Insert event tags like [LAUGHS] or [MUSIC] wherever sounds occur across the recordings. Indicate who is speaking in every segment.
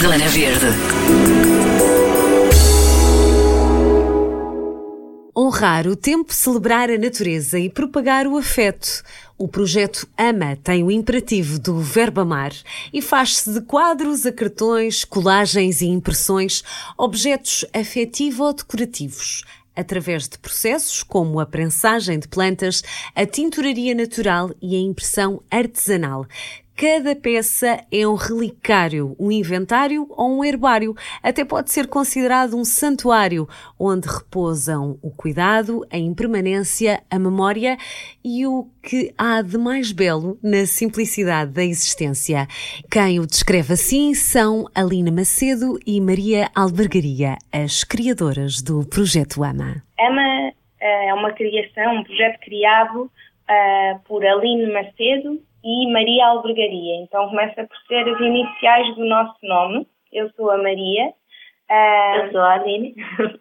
Speaker 1: Zona Verde.
Speaker 2: Honrar o tempo, celebrar a natureza e propagar o afeto. O projeto AMA tem o imperativo do verbo amar e faz-se de quadros a cartões, colagens e impressões, objetos afetivo-decorativos através de processos como a prensagem de plantas, a tinturaria natural e a impressão artesanal. Cada peça é um relicário, um inventário ou um herbário. Até pode ser considerado um santuário, onde repousam o cuidado, a impermanência, a memória e o que há de mais belo na simplicidade da existência. Quem o descreve assim são Alina Macedo e Maria Albergaria, as criadoras do Projeto AMA.
Speaker 3: AMA eh, é uma criação, um projeto criado uh, por Aline Macedo e Maria Albergaria. Então começa por ser as iniciais do nosso nome. Eu sou a Maria.
Speaker 4: Uh, Eu sou a Aline. [LAUGHS]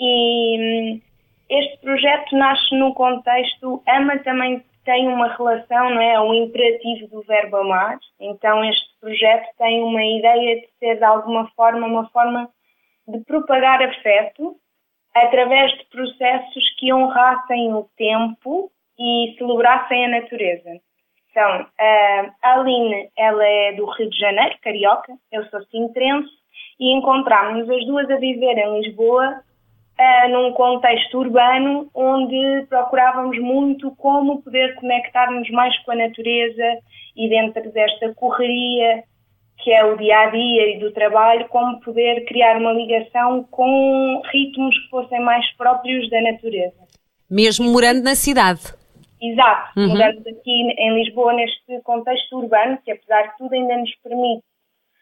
Speaker 3: e hum, este projeto nasce no contexto, AMA também tem uma relação, não é? Um imperativo do verbo amar. Então este projeto tem uma ideia de ser de alguma forma uma forma de propagar afeto através de processos que honrassem o tempo e celebrassem a natureza. Então, a Aline, ela é do Rio de Janeiro, carioca, eu sou sintrense, e encontramos as duas a viver em Lisboa, uh, num contexto urbano, onde procurávamos muito como poder conectar-nos mais com a natureza e dentro desta correria que é o dia a dia e do trabalho, como poder criar uma ligação com ritmos que fossem mais próprios da natureza.
Speaker 2: Mesmo morando na cidade.
Speaker 3: Exato, uhum. aqui em Lisboa neste contexto urbano, que apesar de tudo ainda nos permite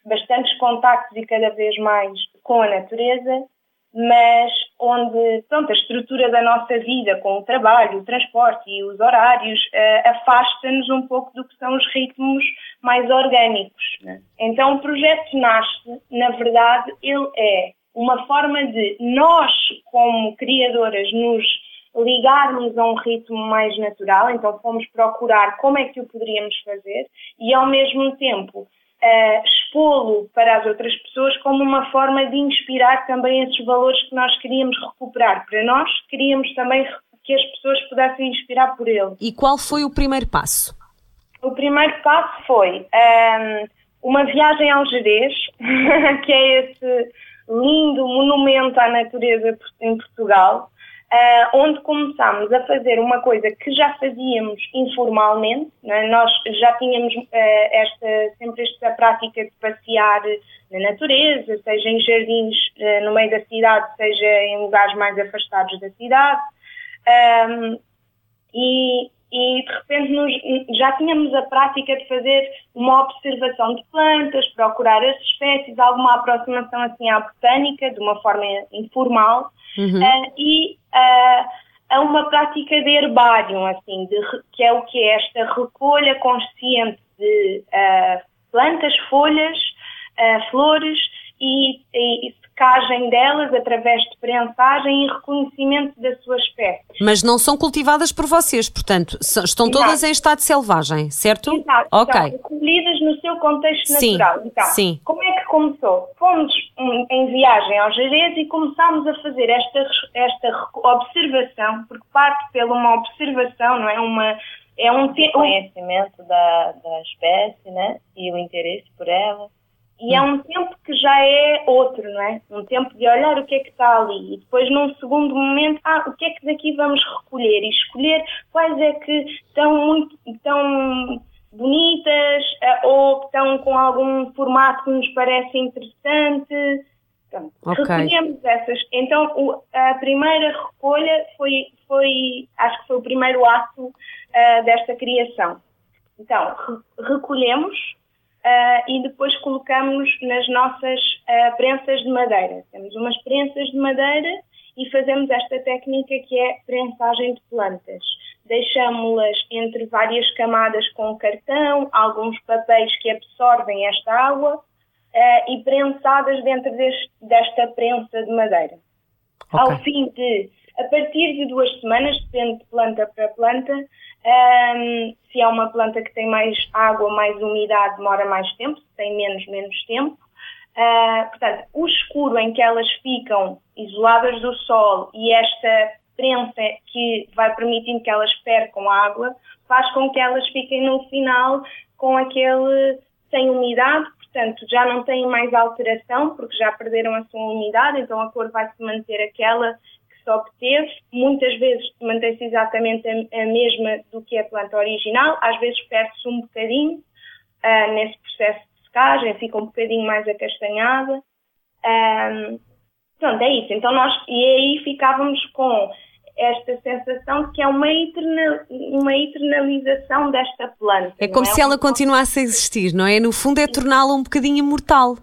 Speaker 3: bastantes contactos e cada vez mais com a natureza, mas onde pronto, a estrutura da nossa vida, com o trabalho, o transporte e os horários, uh, afasta-nos um pouco do que são os ritmos mais orgânicos. Né? Então o projeto nasce, na verdade, ele é uma forma de nós, como criadoras, nos ligarmos a um ritmo mais natural, então fomos procurar como é que o poderíamos fazer e ao mesmo tempo uh, expô-lo para as outras pessoas como uma forma de inspirar também esses valores que nós queríamos recuperar para nós, queríamos também que as pessoas pudessem inspirar por ele.
Speaker 2: E qual foi o primeiro passo?
Speaker 3: O primeiro passo foi um, ehm, uma viagem ao Jerez, [LAUGHS] que é esse lindo monumento à natureza em Portugal, Uh, onde começámos a fazer uma coisa que já fazíamos informalmente, né? nós já tínhamos uh, esta, sempre esta prática de passear na natureza, seja em jardins uh, no meio da cidade, seja em lugares mais afastados da cidade, um, e, e de repente nos, já tínhamos a prática de fazer uma observação de plantas, procurar as espécies, alguma aproximação assim à botânica, de uma forma informal, uhum. uh, e uh, a uma prática de herbário, assim, de, que é o que é esta recolha consciente de uh, plantas, folhas, flores e, e, secagem delas através de prensagem e reconhecimento da sua espécie.
Speaker 2: Mas não são cultivadas por vocês, portanto, estão Exato. todas em estado selvagem, certo?
Speaker 3: Exato, ok. Estão recolhidas no seu contexto
Speaker 2: sim,
Speaker 3: natural.
Speaker 2: Então, sim.
Speaker 3: como começou? Fomos em viagem ao Jerez e começámos a fazer esta, esta observação, porque parte pela uma observação, não é? Uma, é um
Speaker 4: conhecimento da, da espécie, né? E o interesse por ela.
Speaker 3: E é um tempo que já é outro, não é? Um tempo de olhar o que é que está ali e depois num segundo momento, ah, o que é que daqui vamos recolher e escolher quais é que estão muito, estão bonitas eh, ou estão com algum formato que nos parece interessante. Pronto, okay. Recolhemos essas. Então o, a primeira recolha foi, foi, acho que foi o primeiro ato uh, desta criação. Então, re recolhemos Uh, e depois colocamos nas nossas uh, prensas de madeira. Temos umas prensas de madeira e fazemos esta técnica que é prensagem de plantas. Deixamos-las entre várias camadas com cartão, alguns papéis que absorvem esta água uh, e prensadas dentro deste, desta prensa de madeira. Okay. Ao fim de, a partir de duas semanas, depende de planta para planta, um, se é uma planta que tem mais água, mais umidade, demora mais tempo, se tem menos, menos tempo. Uh, portanto, o escuro em que elas ficam isoladas do sol e esta prensa que vai permitindo que elas percam água, faz com que elas fiquem no final com aquele sem umidade, portanto já não têm mais alteração porque já perderam a sua umidade, então a cor vai se manter aquela que se obteve. Muitas vezes mantém-se exatamente a, mesma do que a planta original, às vezes perde-se um bocadinho uh, nesse processo de secagem, fica um bocadinho mais acastanhada. Um, pronto, é isso. Então nós, e aí ficávamos com esta sensação de que é uma, eterna, uma eternalização desta planta.
Speaker 2: É como é? se ela continuasse a existir, não é? No fundo é torná-la um bocadinho imortal.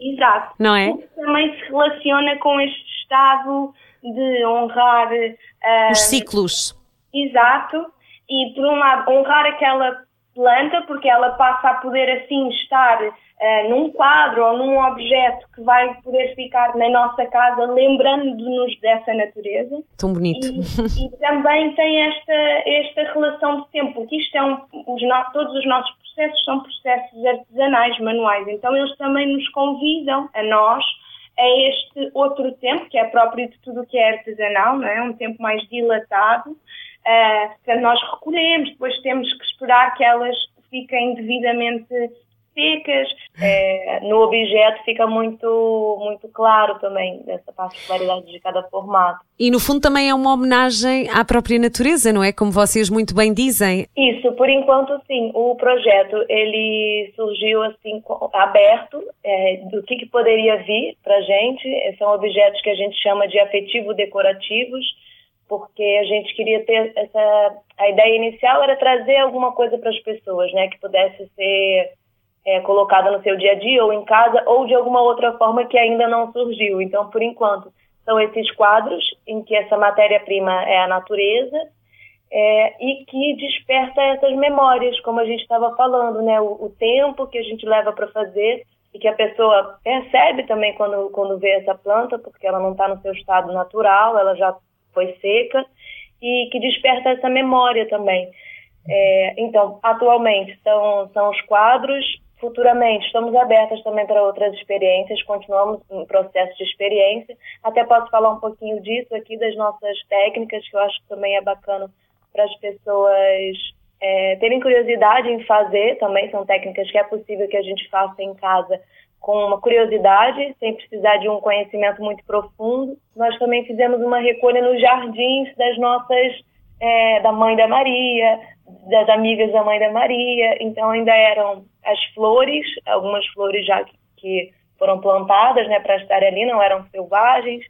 Speaker 3: Exato.
Speaker 2: Não é?
Speaker 3: Também se relaciona com este estado de honrar... Uh,
Speaker 2: Os ciclos.
Speaker 3: Exato. E, por um lado, honrar aquela planta, porque ela passa a poder assim estar uh, num quadro ou num objeto que vai poder ficar na nossa casa lembrando-nos dessa natureza.
Speaker 2: Tão bonito.
Speaker 3: E, e, também tem esta, esta relação de tempo, porque isto é um, os no, todos os nossos processos são processos artesanais, manuais, então eles também nos convidam a nós a este outro tempo, que é próprio de tudo o que é artesanal, não é? um tempo mais dilatado, Uh, nós recolhemos, depois temos que esperar que elas fiquem devidamente secas.
Speaker 4: É, no objeto fica muito, muito claro também essa particularidade de cada formato.
Speaker 2: E no fundo também é uma homenagem à própria natureza, não é? Como vocês muito bem dizem.
Speaker 4: Isso, por enquanto sim. O projeto ele surgiu assim aberto é, do que, que poderia vir para gente. São objetos que a gente chama de afetivo decorativos porque a gente queria ter essa a ideia inicial era trazer alguma coisa para as pessoas, né, que pudesse ser é, colocada no seu dia a dia ou em casa ou de alguma outra forma que ainda não surgiu. Então, por enquanto, são esses quadros em que essa matéria-prima é a natureza é, e que desperta essas memórias, como a gente estava falando, né, o, o tempo que a gente leva para fazer e que a pessoa percebe também quando, quando vê essa planta, porque ela não está no seu estado natural, ela já foi seca e que desperta essa memória também. É, então, atualmente são, são os quadros, futuramente estamos abertas também para outras experiências, continuamos em processo de experiência. Até posso falar um pouquinho disso aqui, das nossas técnicas, que eu acho que também é bacana para as pessoas é, terem curiosidade em fazer também. São técnicas que é possível que a gente faça em casa com uma curiosidade, sem precisar de um conhecimento muito profundo. Nós também fizemos uma recolha nos jardins das nossas, é, da Mãe da Maria, das amigas da Mãe da Maria. Então ainda eram as flores, algumas flores já que, que foram plantadas né, para estar ali, não eram selvagens.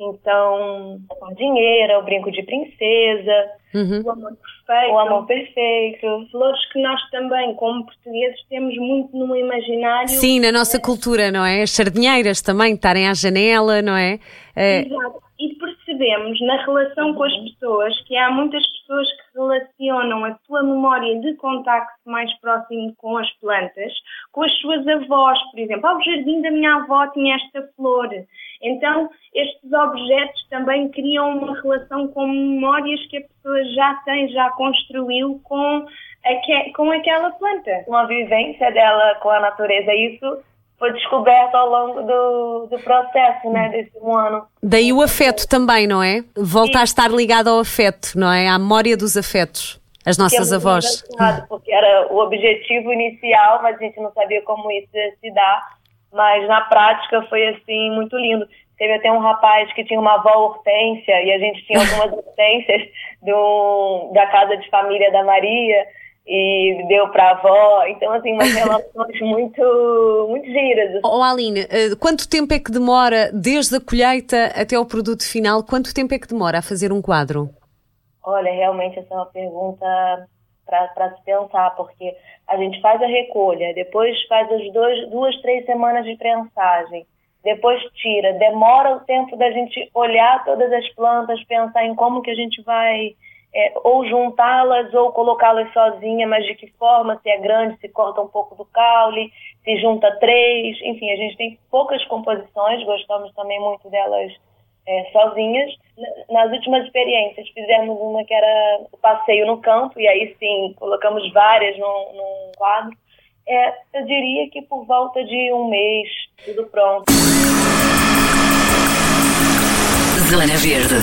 Speaker 4: Então, a sardinheira, o brinco de princesa,
Speaker 3: uhum. o amor perfeito.
Speaker 4: O amor perfeito.
Speaker 3: Flores que nós também, como portugueses, temos muito no imaginário.
Speaker 2: Sim, na nossa cultura, não é? As sardinheiras também, estarem à janela, não é?
Speaker 3: é... Exato. E percebemos na relação com as uhum. pessoas que há muitas pessoas que relacionam a sua memória de contacto mais próximo com as plantas com as suas avós, por exemplo. Ah, o jardim da minha avó tinha esta flor. Então, estes objetos também criam uma relação com memórias que a pessoa já tem, já construiu com, aque, com aquela planta.
Speaker 4: Uma vivência dela com a natureza. Isso foi descoberto ao longo do, do processo, né, desse um ano.
Speaker 2: Daí o afeto também, não é? Volta Sim. a estar ligado ao afeto, não é? À memória dos afetos. As nossas
Speaker 4: é
Speaker 2: avós.
Speaker 4: Porque era o objetivo inicial, mas a gente não sabia como isso ia se dar. Mas na prática foi assim muito lindo. Teve até um rapaz que tinha uma avó hortência e a gente tinha [LAUGHS] algumas hortênsias do, da casa de família da Maria e deu para a avó. Então, assim, umas [LAUGHS] relações muito, muito giras.
Speaker 2: Oh, Aline, eh, quanto tempo é que demora desde a colheita até o produto final? Quanto tempo é que demora a fazer um quadro?
Speaker 4: Olha, realmente essa é uma pergunta para se pensar, porque a gente faz a recolha, depois faz as dois, duas, três semanas de prensagem, depois tira, demora o tempo da gente olhar todas as plantas, pensar em como que a gente vai é, ou juntá-las ou colocá-las sozinha, mas de que forma, se é grande, se corta um pouco do caule, se junta três, enfim, a gente tem poucas composições, gostamos também muito delas é, sozinhas. Nas últimas experiências, fizemos uma que era o passeio no campo, e aí sim, colocamos várias num, num quadro. É, eu diria que por volta de um mês, tudo pronto. Zona Verde.